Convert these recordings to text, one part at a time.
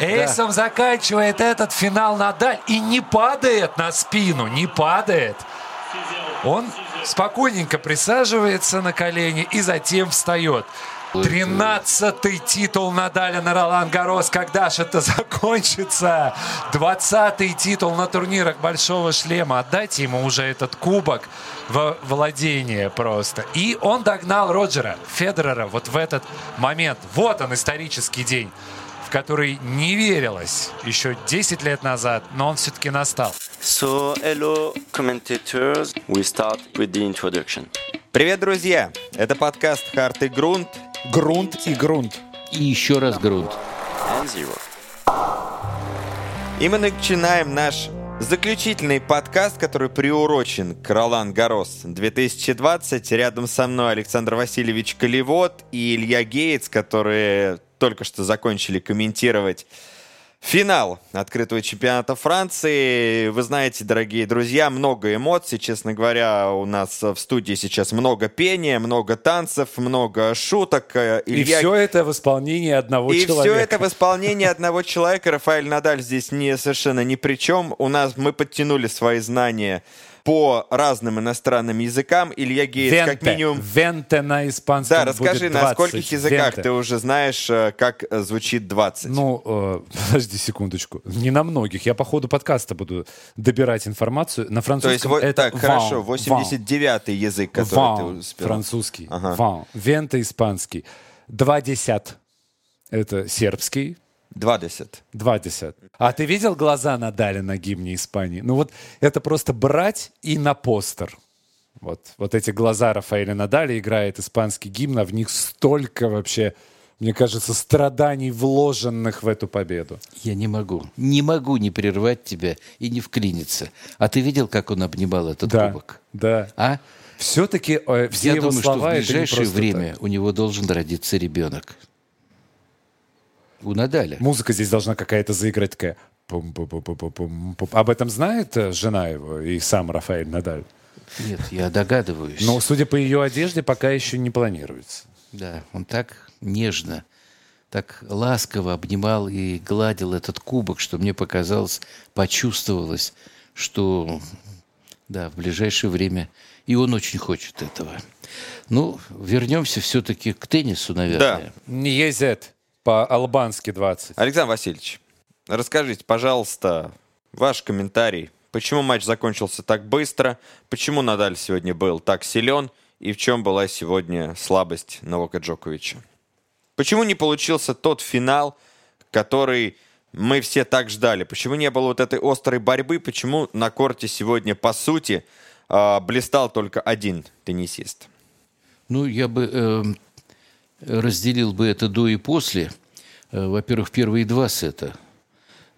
Эйсом заканчивает этот финал Надаль и не падает на спину, не падает. Он спокойненько присаживается на колени и затем встает. Тринадцатый титул Надаля на Ролан Гарос. Когда же это закончится? Двадцатый титул на турнирах Большого Шлема. Отдайте ему уже этот кубок во владение просто. И он догнал Роджера Федерера вот в этот момент. Вот он, исторический день, в который не верилось еще 10 лет назад, но он все-таки настал. So, hello, commentators. We start with the introduction. Привет, друзья! Это подкаст «Харт и грунт». Грунт и грунт. И еще раз грунт. And zero. И мы начинаем наш заключительный подкаст, который приурочен к Ролан Гарос 2020. Рядом со мной Александр Васильевич Колевод и Илья Гейтс, которые только что закончили комментировать Финал открытого чемпионата Франции. Вы знаете, дорогие друзья, много эмоций. Честно говоря, у нас в студии сейчас много пения, много танцев, много шуток. И все это в исполнении одного И человека. все это в исполнении одного человека. Рафаэль Надаль здесь не, совершенно ни при чем. У нас мы подтянули свои знания по разным иностранным языкам. Илья Гейтс, Венте. как минимум... Венте на испанском Да, расскажи, будет на 20. скольких языках Венте. ты уже знаешь, э, как э, звучит 20? Ну, э, подожди секундочку. Не на многих. Я по ходу подкаста буду добирать информацию. На То французском есть, вот, это так, хорошо, ван, 89-й язык, ван, который ты ван, успел. французский. Ага. Ван. Вента испанский. Два десят. Это сербский. 20. Два десят. А ты видел глаза Надаля на гимне Испании? Ну вот это просто брать и на постер. Вот, вот эти глаза Рафаэля Надаля играет испанский гимн, а в них столько вообще, мне кажется, страданий, вложенных в эту победу. Я не могу. Не могу не прервать тебя и не вклиниться. А ты видел, как он обнимал этот Да, кубок? да. А? Все-таки э, все Я его думаю, слова что в ближайшее время так. у него должен родиться ребенок. У Надаля. Музыка здесь должна какая-то заиграть такая. пум-пу-пу-пу-пум-пум. Об этом знает э, жена его и сам Рафаэль Надаль. Нет, я догадываюсь. Но, судя по ее одежде, пока еще не планируется. Да, он так нежно, так ласково обнимал и гладил этот кубок, что мне показалось, почувствовалось, что да, в ближайшее время и он очень хочет этого. Ну, вернемся все-таки к теннису, наверное. Не езет по-албански 20. Александр Васильевич, расскажите, пожалуйста, ваш комментарий. Почему матч закончился так быстро? Почему Надаль сегодня был так силен? И в чем была сегодня слабость Новака Джоковича? Почему не получился тот финал, который мы все так ждали? Почему не было вот этой острой борьбы? Почему на корте сегодня, по сути, а, блистал только один теннисист? Ну, я бы эм, разделил бы это до и после. Э, Во-первых, первые два сета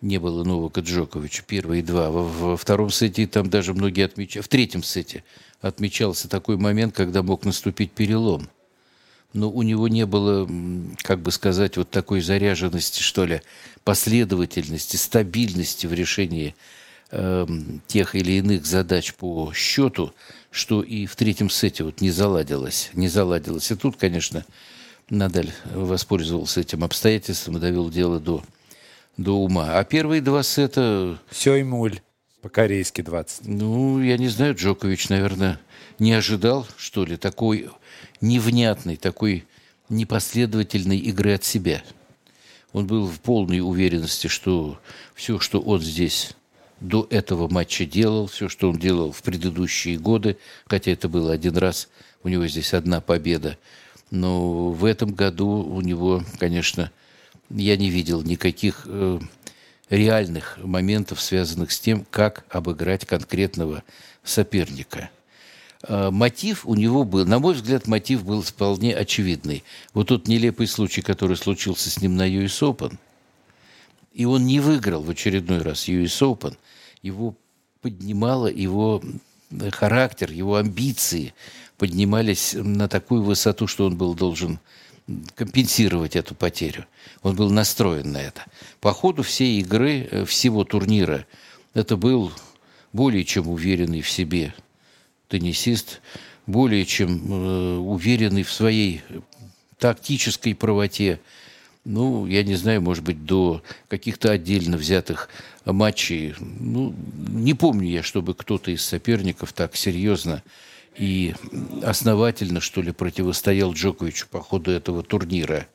не было Новака Джоковича. Первые два. Во, во втором сете там даже многие отмечали. В третьем сете отмечался такой момент, когда мог наступить перелом. Но у него не было, как бы сказать, вот такой заряженности, что ли, последовательности, стабильности в решении эм, тех или иных задач по счету, что и в третьем сете вот не заладилось. Не заладилось. И тут, конечно, Надаль воспользовался этим обстоятельством и довел дело до, до ума. А первые два сета, Сёймуль. По-корейски 20. ну, я не знаю, Джокович, наверное, не ожидал, что ли, такой невнятной, такой непоследовательной игры от себя. Он был в полной уверенности, что все, что он здесь до этого матча делал, все, что он делал в предыдущие годы, хотя это было один раз, у него здесь одна победа, но в этом году у него, конечно, я не видел никаких э, реальных моментов, связанных с тем, как обыграть конкретного соперника. Э, Мотив у него был, на мой взгляд, мотив был вполне очевидный. Вот тот нелепый случай, который случился с ним на US Open, и он не выиграл в очередной раз US Open, его поднимало его характер, его амбиции поднимались на такую высоту, что он был должен компенсировать эту потерю. Он был настроен на это. По ходу всей игры, э, всего турнира, это был более чем уверенный в себе теннисист, более чем э, уверенный в своей тактической правоте, ну, я не знаю, может быть, до каких-то отдельно взятых матчей. Ну, не помню я, чтобы кто-то из соперников так серьезно и основательно, что ли, противостоял Джоковичу по ходу этого турнира.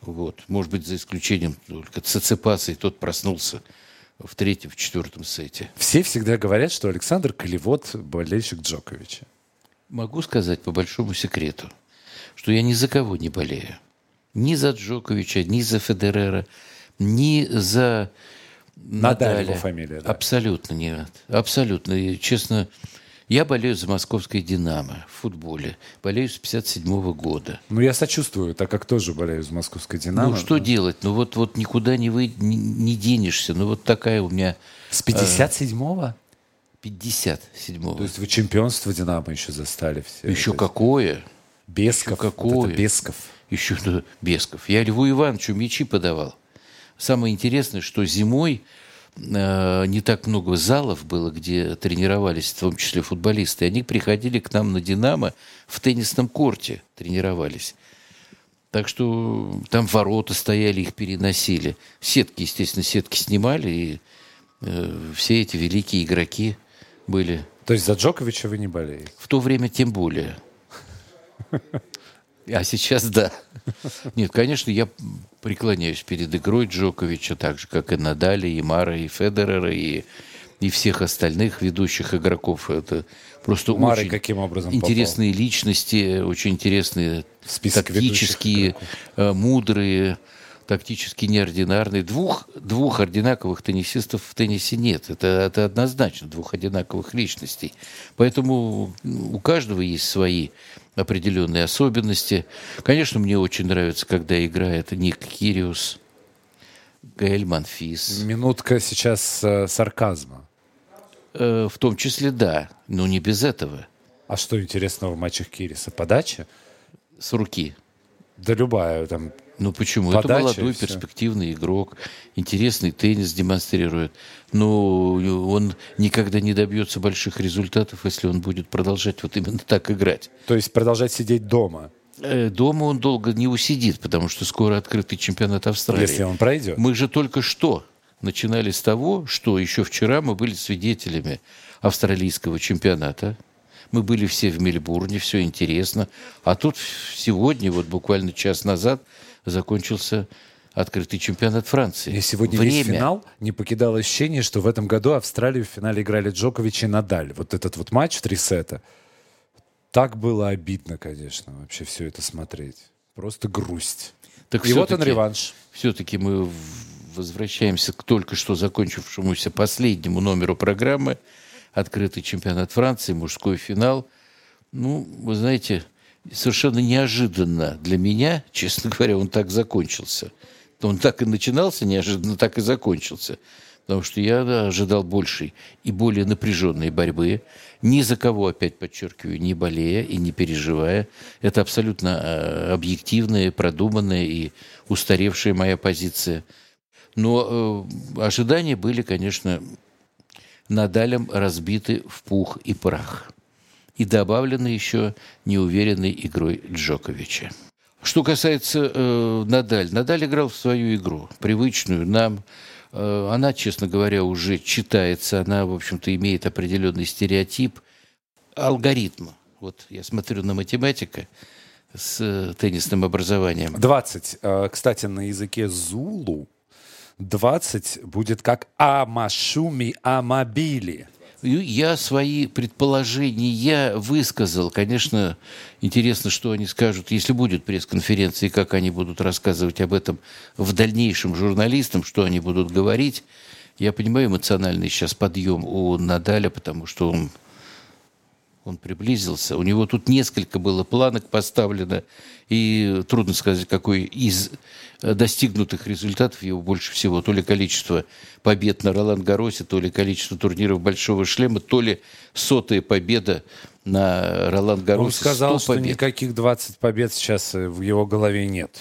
Вот. Может быть, за исключением только Циципаса, и тот проснулся в третьем, в четвертом сете. Все всегда говорят, что Александр Колевод – болельщик Джоковича. Могу сказать по большому секрету, что я ни за кого не болею. Ни за Джоковича, ни за Федерера, ни за Надаль Надаля. его фамилия, да. Абсолютно нет. Абсолютно. И, честно, я болею за московское «Динамо» в футболе. Болею с 57 года. Ну, я сочувствую, так как тоже болею за московской «Динамо». ну, что делать? Ну, вот, вот никуда не, вы, не, не денешься. Ну, вот такая у меня С 57-го? 57-го. То есть вы чемпионство «Динамо» еще застали все. Еще есть какое? Бесков. еще какое? Вот Бесков. Еще ну, Бесков. Я Льву Ивановичу мячи подавал. Самое интересное, что зимой э, не так много залов было, где тренировались, в том числе футболисты. Они приходили к нам на «Динамо» в теннисном корте тренировались. Так что там ворота стояли, их переносили. Сетки, естественно, сетки снимали, и э, все эти великие игроки были. То есть за Джоковича вы не болеете? В то время тем более. А сейчас да. Нет, конечно, я преклоняюсь перед игрой Джоковича, так же, как и Надаля, и Мара, и Федерера, и, и всех остальных ведущих игроков. Это просто Мары очень каким образом попал? интересные личности, очень интересные, список тактические, э, мудрые, тактически неординарные. Двух, двух одинаковых теннисистов в теннисе нет. Это, это однозначно, двух одинаковых личностей. Поэтому у каждого есть свои определенные особенности. Конечно, мне очень нравится, когда играет Ник Кириус, Гаэль Манфис. Минутка сейчас э, сарказма. Э, в том числе, да, но не без этого. А что интересного в матчах Кириса? Подача? С руки. Да любая там. Ну почему? Подача Это молодой, перспективный игрок, интересный теннис демонстрирует. Но он никогда не добьется больших результатов, если он будет продолжать вот именно так играть. То есть продолжать сидеть дома, Э, Дома он долго не усидит, потому что скоро открытый чемпионат Австралии. если он пройдет. Мы же только что начинали с того, что еще вчера мы были свидетелями австралийского чемпионата. Мы были все в Мельбурне, все интересно. А тут сегодня, вот буквально час назад, закончился открытый чемпионат Франции. Мне сегодня Время. весь финал не покидало ощущение, что в этом году Австралию в финале играли Джокович и Надаль. Вот этот вот матч в три сета. Так было обидно, конечно, вообще все это смотреть. Просто грусть. Так И вот он реванш. Все-таки мы возвращаемся к только что закончившемуся последнему номеру программы. Открытый чемпионат Франции, мужской финал. Ну, вы знаете, совершенно неожиданно для меня, честно говоря, он так закончился. Он так и начинался неожиданно, так и закончился. Потому что я да, ожидал большей и более напряженной борьбы. Ни за кого, опять подчеркиваю, не болея и не переживая. Это абсолютно э, объективная, продуманная и устаревшая моя позиция. Но э, ожидания были, конечно, Надалем разбиты в пух и прах. И добавлены еще неуверенной игрой Джоковича. Что касается э, Надаль, Надаль играл в свою игру, привычную нам. Э, она, честно говоря, уже читается, она, в общем-то, имеет определенный стереотип, алгоритм. Вот я смотрю на математика с э, теннисным образованием. 20. Э, Кстати, на языке зулу 20 будет как Амашуми Амабили. Я свои предположения высказал. Конечно, интересно, что они скажут, если будет пресс-конференция, и как они будут рассказывать об этом в дальнейшем журналистам, что они будут говорить. Я понимаю эмоциональный сейчас подъем у Надаля, потому что он, он приблизился. У него тут несколько было планок поставлено, и трудно сказать, какой из э, достигнутых результатов его больше всего. То ли количество побед на Ролан Гаросе, то ли количество турниров Большого Шлема, то ли сотая победа на Ролан Гаросе. Он сказал, 100 что никаких 20 побед сейчас э, в его голове нет.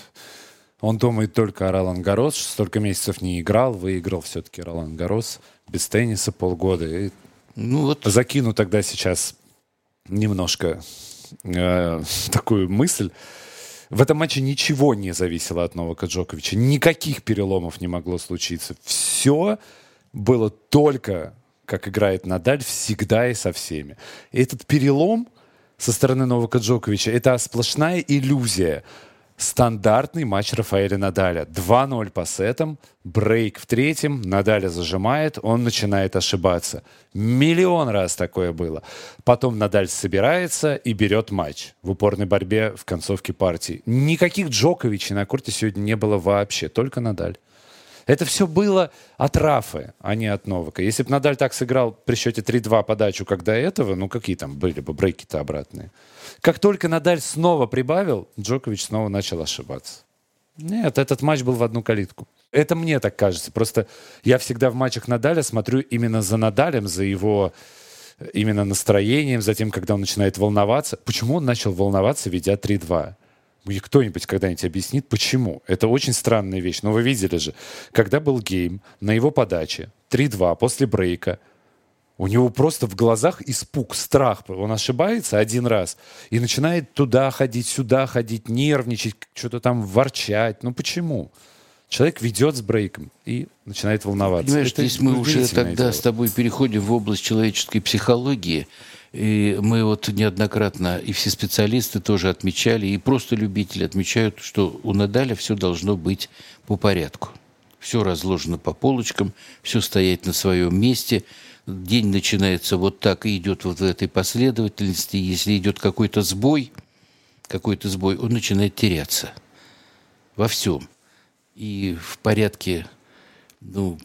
Он думает только о Ролан Гарос, столько месяцев не играл, выиграл все-таки Ролан Гарос без тенниса полгода. И Ну вот, закину тогда сейчас немножко э, такую мысль. В этом матче ничего не зависело от Новака Джоковича. Никаких переломов не могло случиться. Все было только, как играет Надаль, всегда и со всеми. И этот перелом со стороны Новака Джоковича — это сплошная иллюзия стандартный матч Рафаэля Надаля. 2-0 по сетам, брейк в третьем, Надаля зажимает, он начинает ошибаться. Миллион раз такое было. Потом Надаль собирается и берет матч в упорной борьбе в концовке партии. Никаких Джоковичей на корте сегодня не было вообще, только Надаль. Это все было от Рафы, а не от Новака. Если бы Надаль так сыграл при счете 3-2 подачу, как до этого, ну какие там были бы брейки-то обратные. Как только Надаль снова прибавил, Джокович снова начал ошибаться. Нет, этот матч был в одну калитку. Это мне так кажется. Просто я всегда в матчах Надаля смотрю именно за Надалем, за его э, именно настроением, за тем, когда он начинает волноваться. Почему он начал волноваться, ведя 3-2? Мне кто-нибудь когда-нибудь объяснит, почему? Это очень странная вещь. Но вы видели же, когда был гейм, на его подаче 3-2 после брейка, у него просто в глазах испуг, страх. Он ошибается один раз и начинает туда ходить, сюда ходить, нервничать, что-то там ворчать. Ну почему? Человек ведет с брейком и начинает волноваться. Понимаешь, Это здесь мы уже тогда дело. с тобой переходим в область человеческой психологии. И мы вот неоднократно, и все специалисты тоже отмечали, и просто любители отмечают, что у Надаля все должно быть по порядку. Все разложено по полочкам, все стоять на своем месте. День начинается вот так и идет вот в этой последовательности. Если идет какой-то сбой, какой-то сбой, он начинает теряться во всем. И в порядке ну,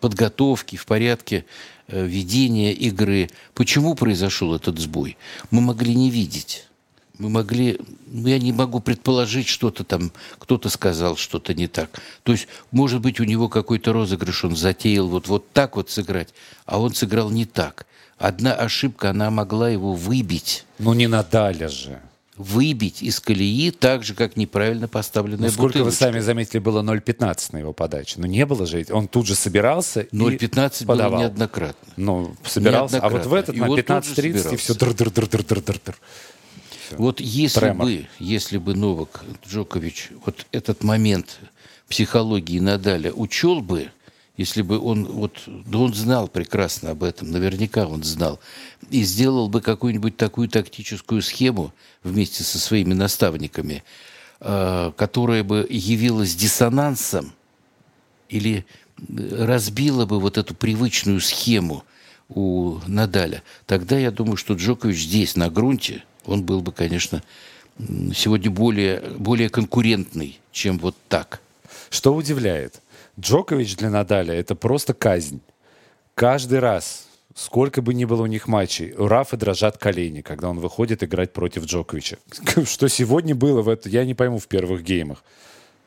подготовки, в порядке ведения игры. Почему произошел этот сбой? Мы могли не видеть. Мы могли, ну, я не могу предположить, что-то там, кто-то сказал что-то не так. То есть, может быть, у него какой-то розыгрыш, он затеял вот, вот так вот сыграть, а он сыграл не так. Одна ошибка, она могла его выбить, Ну не Надаля же. Выбить из колеи так же, как неправильно поставленная Ну, сколько вы бутылочка. сами заметили, было 0,15 на его подаче. Но не было же. Он тут же собирался и 0,15 было неоднократно. Ну, собирался. А вот в Неоднократно. этот И на же 15.30 и все др-др-др-др-др-др. Вот если Тремор. бы, если бы Новак Джокович вот этот момент психологии Надаля учел бы, если бы он вот, да он знал прекрасно об этом, наверняка он знал, и сделал бы какую-нибудь такую тактическую схему вместе со своими наставниками, э, которая бы явилась диссонансом или э, разбила бы вот эту привычную схему у Надаля, тогда я думаю, что Джокович здесь, на грунте, он был бы, конечно, сегодня более, более конкурентный, чем вот так. Что удивляет? Джокович для Надаля это просто казнь. Каждый раз, сколько бы ни было у них матчей, у Рафа дрожат колени, когда он выходит играть против Джоковича. Что сегодня было в это, я не пойму в первых геймах.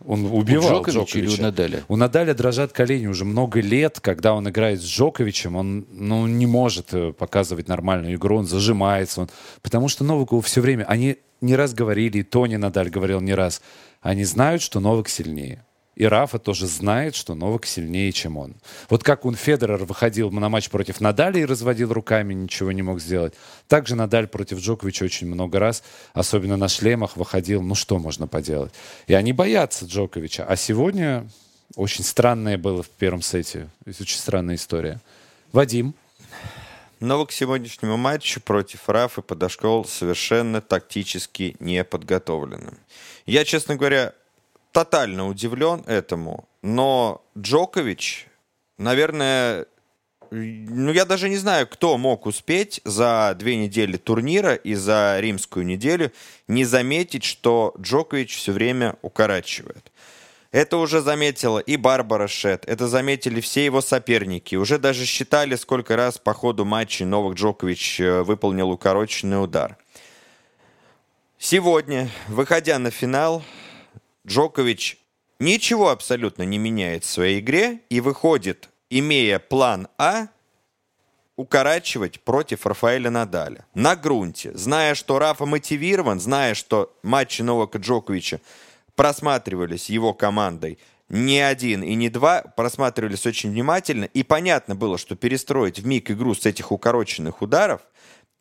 Он убивал Джоковича или у Надаля? У Надаля дрожат колени уже много лет, когда он играет с Джоковичем, он ну, не может э, показывать нормальную игру, он зажимается. Он... Потому что Новаку все время, они не раз говорили, и Тони Надаль говорил не раз, они знают, что Новак сильнее. И Рафа тоже знает, что Новак сильнее, чем он. Вот как он Федерер выходил на матч против Надаля и разводил руками, ничего не мог сделать. Также Надаль против Джоковича очень много раз, особенно на шлемах, выходил. Ну что можно поделать? И они боятся Джоковича. А сегодня очень странное было в первом сете. Очень странная история. Вадим. Новак к сегодняшнему матчу против Рафы подошел совершенно тактически неподготовленным. Я, честно говоря, тотально удивлен этому, но Джокович, наверное, ну я даже не знаю, кто мог успеть за две недели турнира и за римскую неделю не заметить, что Джокович все время укорачивает. Это уже заметила и Барбара Шет, это заметили все его соперники. Уже даже считали, сколько раз по ходу матча Новак Джокович э, выполнил укороченный удар. Сегодня, выходя на финал, Джокович ничего абсолютно не меняет в своей игре и выходит, имея план А, укорачивать против Рафаэля Надаля. На грунте, зная, что Рафа мотивирован, зная, что матчи Новака Джоковича просматривались его командой не один и не два, просматривались очень внимательно, и понятно было, что перестроить в миг игру с этих укороченных ударов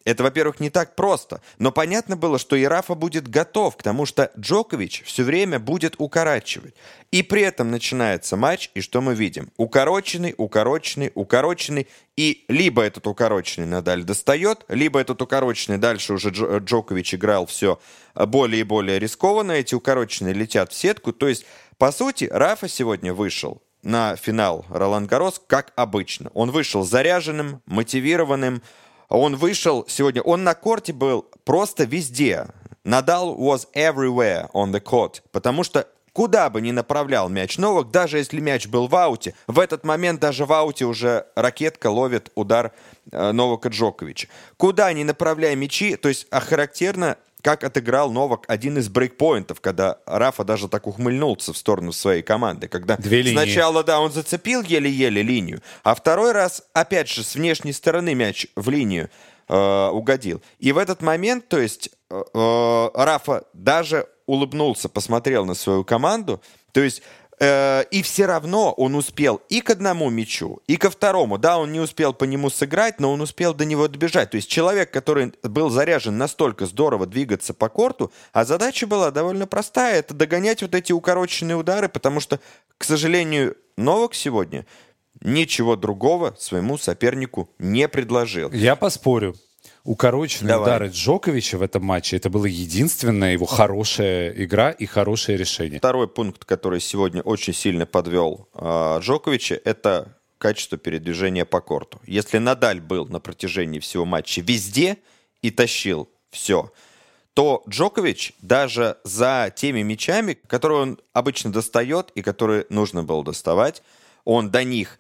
Это, во-первых, не так просто. Но понятно было, что и Рафа будет готов, потому что Джокович все время будет укорачивать. И при этом начинается матч, и что мы видим? Укороченный, укороченный, укороченный. И либо этот укороченный Надаль достает, либо этот укороченный дальше уже Джо- Джокович играл все более и более рискованно. Эти укороченные летят в сетку. То есть, по сути, Рафа сегодня вышел на финал Ролан Гарос, как обычно. Он вышел заряженным, мотивированным, он вышел сегодня, он на корте был просто везде. Надал was everywhere on the court, потому что куда бы ни направлял мяч Новак, даже если мяч был в ауте, в этот момент даже в ауте уже ракетка ловит удар э, Новака Джоковича. Куда ни направляя мячи, то есть а характерно как отыграл Новак один из брейкпоинтов, когда Рафа даже так ухмыльнулся в сторону своей команды, когда Две линии. сначала, да, он зацепил еле-еле линию, а второй раз, опять же, с внешней стороны мяч в линию э, угодил. И в этот момент, то есть, э, э, Рафа даже улыбнулся, посмотрел на свою команду, то есть и все равно он успел и к одному мячу, и ко второму. Да, он не успел по нему сыграть, но он успел до него добежать. То есть человек, который был заряжен настолько здорово двигаться по корту, а задача была довольно простая. Это догонять вот эти укороченные удары, потому что, к сожалению, Новак сегодня ничего другого своему сопернику не предложил. Я поспорю. Укороченные Давай. удары Джоковича в этом матче это была единственная его хорошая игра и хорошее решение. Второй пункт, который сегодня очень сильно подвел э, Джоковича, это качество передвижения по корту. Если Надаль был на протяжении всего матча везде и тащил все, то Джокович даже за теми мячами, которые он обычно достает и которые нужно было доставать, он до них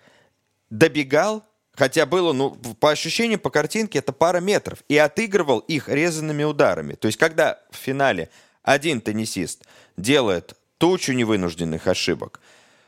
добегал, хотя было, ну, по ощущениям, по картинке, это пара метров, и отыгрывал их резанными ударами. То есть, когда в финале один теннисист делает тучу невынужденных ошибок,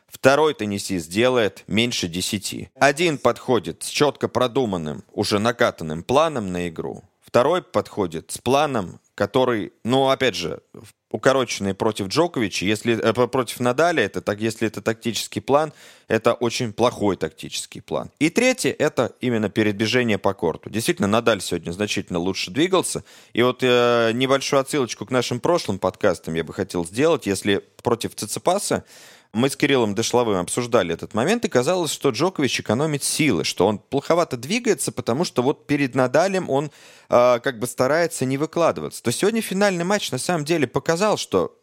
Второй теннисист делает меньше 10. Один подходит с четко продуманным, уже накатанным планом на игру. Второй подходит с планом, который, ну, опять же, укороченный против Джоковича, если э, против Надаля, это так, если это тактический план, это очень плохой тактический план. И третье, это именно передвижение по корту. Действительно, Надаль сегодня значительно лучше двигался. И вот э, небольшую отсылочку к нашим прошлым подкастам я бы хотел сделать. Если против Циципаса мы с Кириллом Дешловым обсуждали этот момент, и казалось, что Джокович экономит силы, что он плоховато двигается, потому что вот перед Надалем он э, как бы старается не выкладываться. То сегодня финальный матч на самом деле показал, что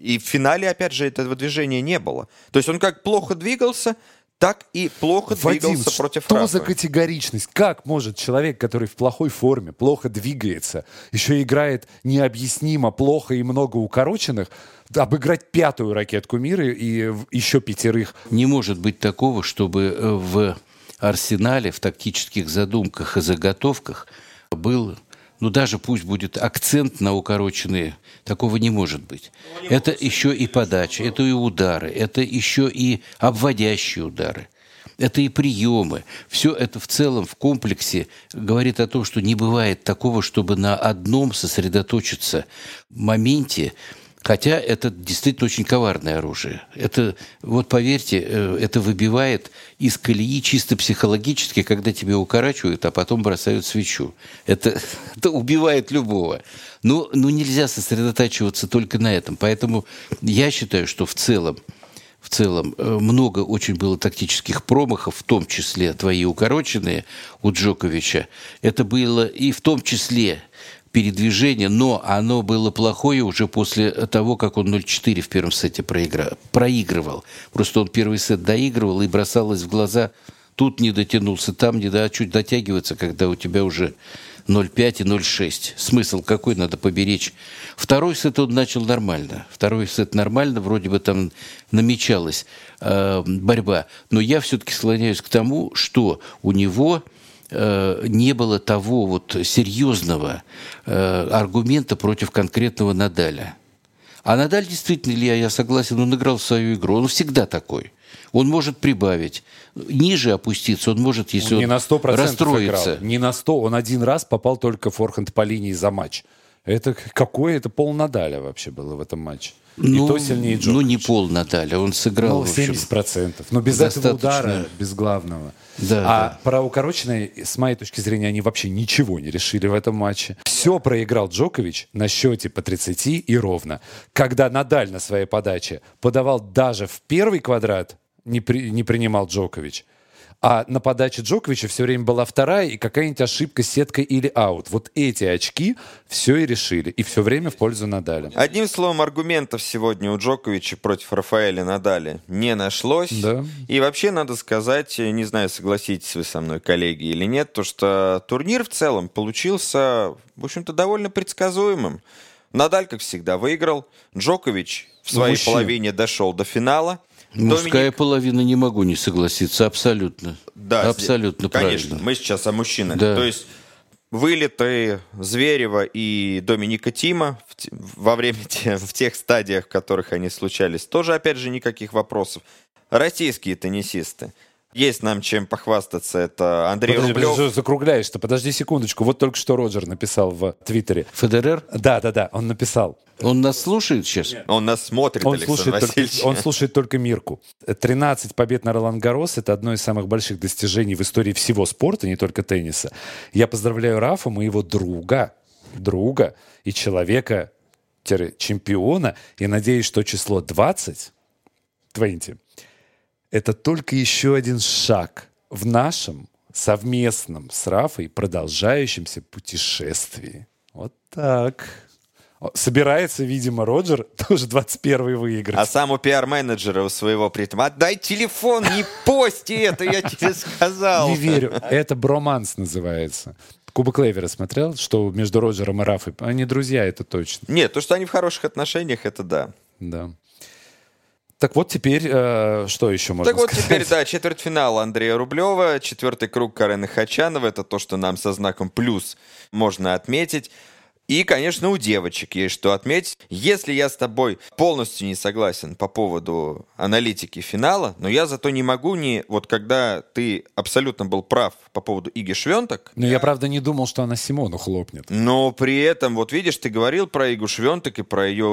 и в финале, опять же, этого движения не было. То есть он как плохо двигался, так и плохо Вадим, двигался против что Рафа. за категоричность? Как может человек, который в плохой форме, плохо двигается, еще играет необъяснимо плохо и много укороченных, обыграть пятую ракетку мира и в- еще пятерых? Не может быть такого, чтобы э, в арсенале, в тактических задумках и заготовках был, ну даже пусть будет акцент на укороченные, такого не может быть. Это еще и подача, это и удары, это еще и обводящие удары. Это и приемы. Все это в целом в комплексе говорит о том, что не бывает такого, чтобы на одном сосредоточиться моменте Хотя это действительно очень коварное оружие. Это, вот поверьте, э, это выбивает из колеи чисто психологически, когда тебя укорачивают, а потом бросают свечу. Это, это убивает любого. Но, но нельзя сосредотачиваться только на этом. Поэтому я считаю, что в целом в целом э, много очень было тактических промахов, в том числе твои укороченные у Джоковича. Это было и в том числе передвижение, но оно было плохое уже после того, как он 0-4 в первом сете проигра... проигрывал. Просто он первый сет доигрывал и бросалось в глаза, тут не дотянулся, там не до... а чуть дотягиваться, когда у тебя уже 0,5 и 0,6. Смысл какой надо поберечь. Второй сет он начал нормально. Второй сет нормально, вроде бы там намечалась э, борьба. Но я все-таки склоняюсь к тому, что у него не было того вот серьезного э, аргумента против конкретного Надаля. А Надаль действительно, Илья, я согласен, он играл в свою игру. Он всегда такой. Он может прибавить. Ниже опуститься, он может, если Он он, не на 100% расстроится. играл. Не на 100. Он один раз попал только форхенд по линии за матч. Это какое? Это пол Надаля вообще было в этом матче. Ну, и то сильнее Джокович. ну, не пол Надаля, он сыграл, Ну, в общем. 70%. Но без этого достаточно. удара, без главного. Да, а да. про укороченные, с моей точки зрения, они вообще ничего не решили в этом матче. Все проиграл Джокович на счете по 30 и ровно. Когда Надаль на своей подаче подавал даже в первый квадрат, не, при- не принимал Джокович. А на подаче Джоковича все время была вторая и какая-нибудь ошибка, сетка или аут. Вот эти очки все и решили. И все время в пользу Надаля. Одним словом, аргументов сегодня у Джоковича против Рафаэля Надаля не нашлось. Да. И вообще, надо сказать, э, не знаю, согласитесь вы со мной, коллеги, или нет, то что турнир в целом получился, в общем-то, довольно предсказуемым. Надаль, как всегда, выиграл. Джокович в своей мужчин. половине дошел до финала. Мужская Доминик- половина не могу не согласиться, абсолютно. Да, абсолютно Конечно, правильно. мы сейчас о мужчинах. Да. То есть вылеты Зверева и Доминика Тима в во время те- в тех стадиях, в которых они случались, тоже, опять же, никаких вопросов. Российские теннисисты. Есть нам чем похвастаться. Это Андрей Подожди, Рублев. подожди, закругляешься. Подожди секундочку. Вот только что Роджер написал в Твиттере. Федерер, Да, да, да, он написал. он нас слушает сейчас? Он нас смотрит, Он Александр слушает, только, он слушает только Мирку. 13 побед на Ролан Гарос – это одно из самых больших достижений в истории всего спорта, не только тенниса. Я поздравляю Рафа, моего друга, друга и человека, чемпиона, и надеюсь, что число 20, 20, это только еще один шаг в нашем совместном с Рафой продолжающемся путешествии. Вот так. Собирается, видимо, Роджер тоже 21-й выиграть. А сам у пиар-менеджера у своего притом. Отдай телефон, не пости это, я тебе сказал. Не верю. Это броманс называется. Кубок Левера смотрел, что между Роджером и Рафой? Они друзья, это точно. Нет, то, что они в хороших отношениях, это да. Да. Так вот теперь, э, что еще можно Так вот сказать? теперь, да, четвертьфинал Андрея Рублева, четвертый круг Карены Хачанова. Это то, что нам со знаком плюс можно отметить. И, конечно, у девочек есть что отметить. Если я с тобой полностью не согласен по поводу аналитики финала, но я зато не могу не... Вот когда ты абсолютно был прав по поводу Иги Швенток, Но я, правда, не думал, что она Симону хлопнет. но при этом, вот видишь, ты говорил про Игу Швентек и про ее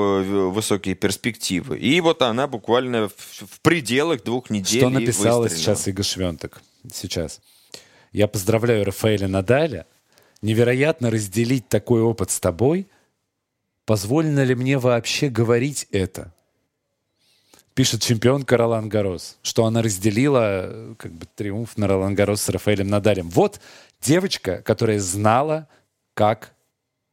высокие перспективы. И вот она буквально в, в пределах двух недель Что написала выстрелила. сейчас Ига Швентек? Сейчас. Я поздравляю Рафаэля Надаля. Невероятно разделить такой опыт с тобой. Позволено ли мне вообще говорить это? Пишет чемпионка Ролан Гарос, что она разделила э, как бы триумф на Ролан Гарос с Рафаэлем Надалем. Вот девочка, которая знала, как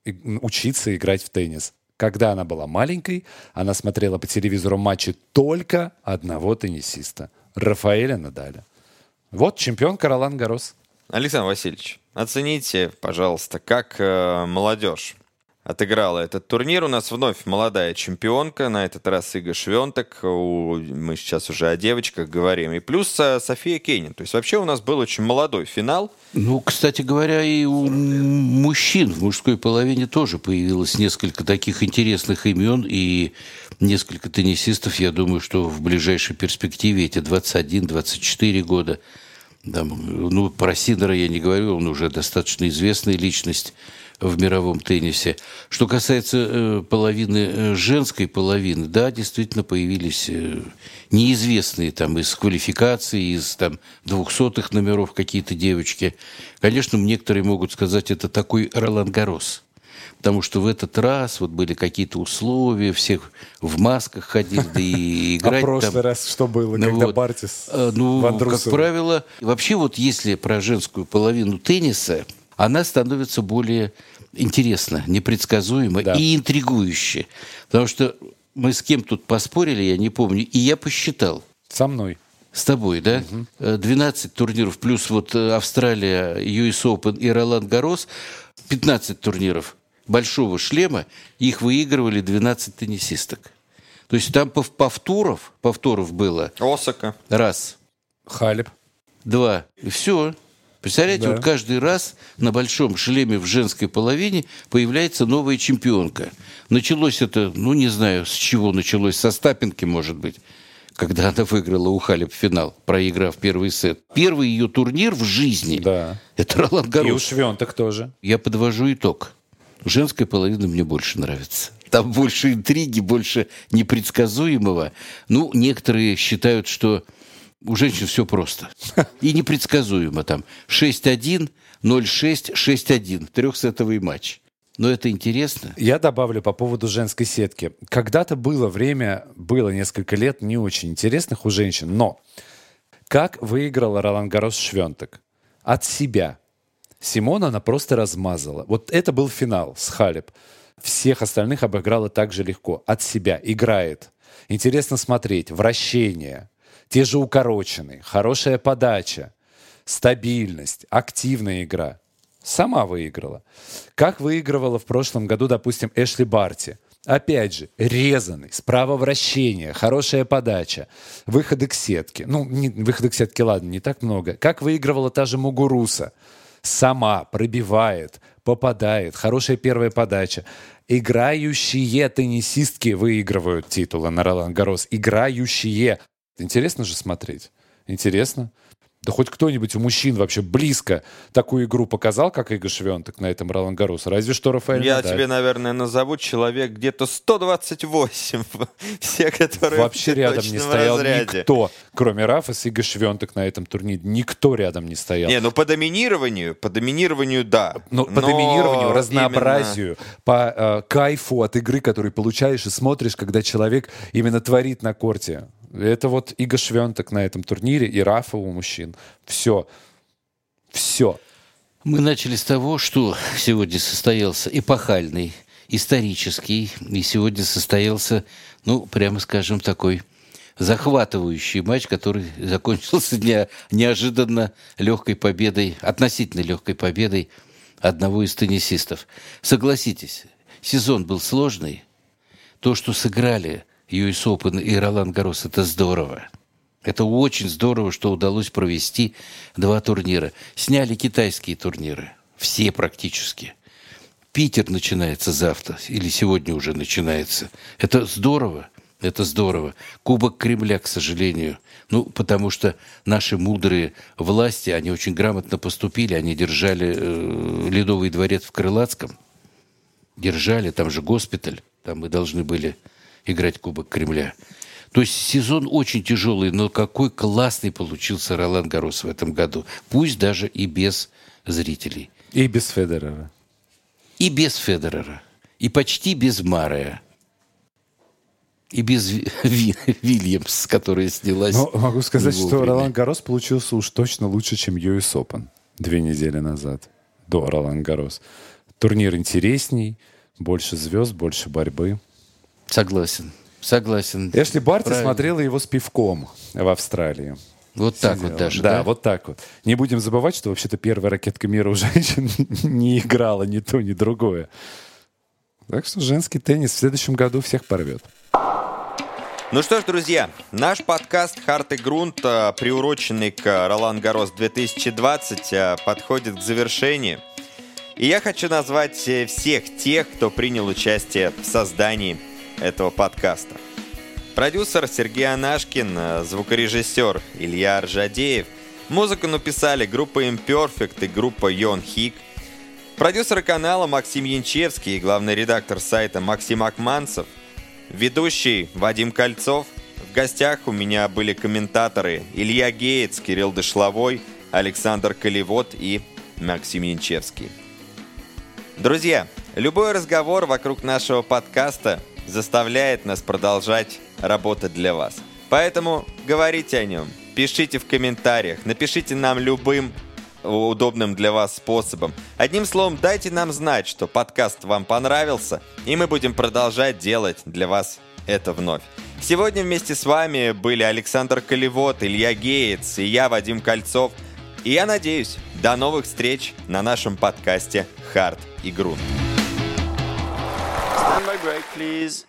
учиться играть в теннис. Когда она была маленькой, она смотрела по телевизору матчи только одного теннисиста – Рафаэля Надаля. Вот чемпионка Ролан Гарос. Александр Васильевич, оцените, пожалуйста, как э, молодежь отыграла этот турнир. У нас вновь молодая чемпионка, на этот раз Ига Швентек. У- Мы сейчас уже о девочках говорим. И плюс э, София Кейнин. То есть вообще у нас был очень молодой финал. Ну, кстати говоря, и у мужчин в мужской половине тоже появилось несколько таких интересных имен и несколько теннисистов, я думаю, что в ближайшей перспективе эти 21-24 года. Да, ну, про Сидора я не говорю, он уже достаточно известная личность в мировом теннисе. Что касается э, половины э, женской половины, да, действительно появились э, неизвестные там из квалификации, из там двухсотых номеров какие-то девочки. Конечно, некоторые могут сказать, это такой Ролан Гарос. Потому что в этот раз вот были какие-то условия, всех в масках ходили, да и играть а прошлый там. раз что было, Ну когда вот. Бартис Э, Ну, как Вандрусова? правило, вообще вот если про женскую половину тенниса, она становится более интересна, непредсказуема Да. и интригующая. Потому что мы с кем тут поспорили, я не помню, и я посчитал. Со мной. С тобой, да? Э, 12 турниров, плюс вот э, Австралия, US Open и Ролан Гарос, 15 турниров большого шлема, их выигрывали 12 теннисисток. То есть там пов- повторов, повторов было Осака. раз, Халеб. два, и все. Представляете, Да. вот каждый раз на большом шлеме в женской половине появляется новая чемпионка. Началось это, ну не знаю, с чего началось, со Стапенки, может быть, когда она выиграла у Халеб финал, проиграв первый сет. Первый ее турнир в жизни Да. – это Ролан И у Гарос. Швентек тоже. Я подвожу итог. Женская половина мне больше нравится. Там больше интриги, больше непредсказуемого. Ну, некоторые считают, что у женщин все просто. И непредсказуемо. Там 6-1, 0-6, 6-1. Трехсетовый матч. Но это интересно. Я добавлю по поводу женской сетки. Когда-то было время, было несколько лет не очень интересных у женщин, но как выиграла Ролан Гарос Швентек? От себя. Симона она просто размазала. Вот это был финал с Халеб. Всех остальных обыграла так же легко. От себя. Играет. Интересно смотреть. Вращение. Те же укороченные. Хорошая подача. Стабильность. Активная игра сама выиграла. Как выигрывала в прошлом году, допустим, Эшли Барти. Опять же, резанный, справа вращение, хорошая подача, выходы к сетке. Ну, не, выходы к сетке, ладно, не так много. Как выигрывала та же Мугуруса. Сама пробивает, попадает, хорошая первая подача. Играющие теннисистки выигрывают титулы на Ролан Гарос. Играющие. Интересно же смотреть. Интересно. Да хоть кто-нибудь у мужчин вообще близко такую игру показал, как Иго Швентек на этом Ролан Гарос. Разве что Рафаэль Я Надаль. тебе, наверное, назову человек где-то 128. Все, которые Вообще рядом не стоял разряде. никто, кроме Рафа с Иго Швентек на этом турнире. Никто рядом не стоял. Не, ну по доминированию, по доминированию, да. Ну, по Но доминированию, именно- разнообразию, по э, кайфу от игры, который получаешь и смотришь, когда человек именно творит на корте. Это вот Иго Швентек на этом турнире и Рафа у мужчин. Все. Все. Мы начали с того, что сегодня состоялся эпохальный, исторический, и сегодня состоялся, ну, прямо скажем, такой захватывающий матч, который закончился не- неожиданно легкой победой, относительно легкой победой одного из теннисистов. Согласитесь, сезон был сложный. То, что сыграли US Open и Ролан Гарос, это здорово. Это очень здорово, что удалось провести два турнира. Сняли китайские турниры. Все практически. Питер начинается завтра, или сегодня уже начинается. Это здорово. Это здорово. Кубок Кремля, к сожалению. Ну, потому что наши мудрые власти, они очень грамотно поступили. Они держали э, Ледовый дворец в Крылатском. Держали, там же госпиталь. Там мы должны были играть Кубок Кремля. То есть сезон очень тяжелый, но какой классный получился Ролан Гарос в этом году. Пусть даже и без зрителей. И без Федерера. И без Федерера. И почти без Марея. И без Ви- Ви- Вильямс, которая снялась. Но могу сказать, что вовремя. Ролан Гарос получился уж точно лучше, чем US Open две недели назад, до Ролан Гарос. Турнир интересней, больше звезд, больше борьбы. Согласен. Согласен. Эшли Барти Правильно. смотрела его с пивком в Австралии. Вот так Сидела. вот даже, да, да? вот так вот. Не будем забывать, что вообще-то первая ракетка мира у женщин не играла ни то, ни другое. Так что женский теннис в следующем году всех порвет. Ну что ж, друзья, наш подкаст «Харт и грунт», э, приуроченный к Ролан Гарос 2020, э, подходит к завершению. И я хочу назвать э, всех тех, кто принял участие в создании этого подкаста. Продюсер Сергей Анашкин, э, звукорежиссер Илья Аржадеев. Музыку написали группа Imperfect и группа Йон Хик. Продюсеры канала Максим Янчевский и главный редактор сайта Максим Акманцев. Ведущий Вадим Кольцов. В гостях у меня были комментаторы Илья Геец, Кирилл Дышловой, Александр Колевод и Максим Янчевский. Друзья, любой разговор вокруг нашего подкаста заставляет нас продолжать работать для вас. Поэтому говорите о нем, пишите в комментариях, напишите нам любым удобным для вас способом. Одним словом, дайте нам знать, что подкаст вам понравился, и мы будем продолжать делать для вас это вновь. Сегодня вместе с вами были Александр Колевод, Илья Геец и я, Вадим Кольцов. И я надеюсь, до новых встреч на нашем подкасте «Хард и Грунт». Stand by break, please.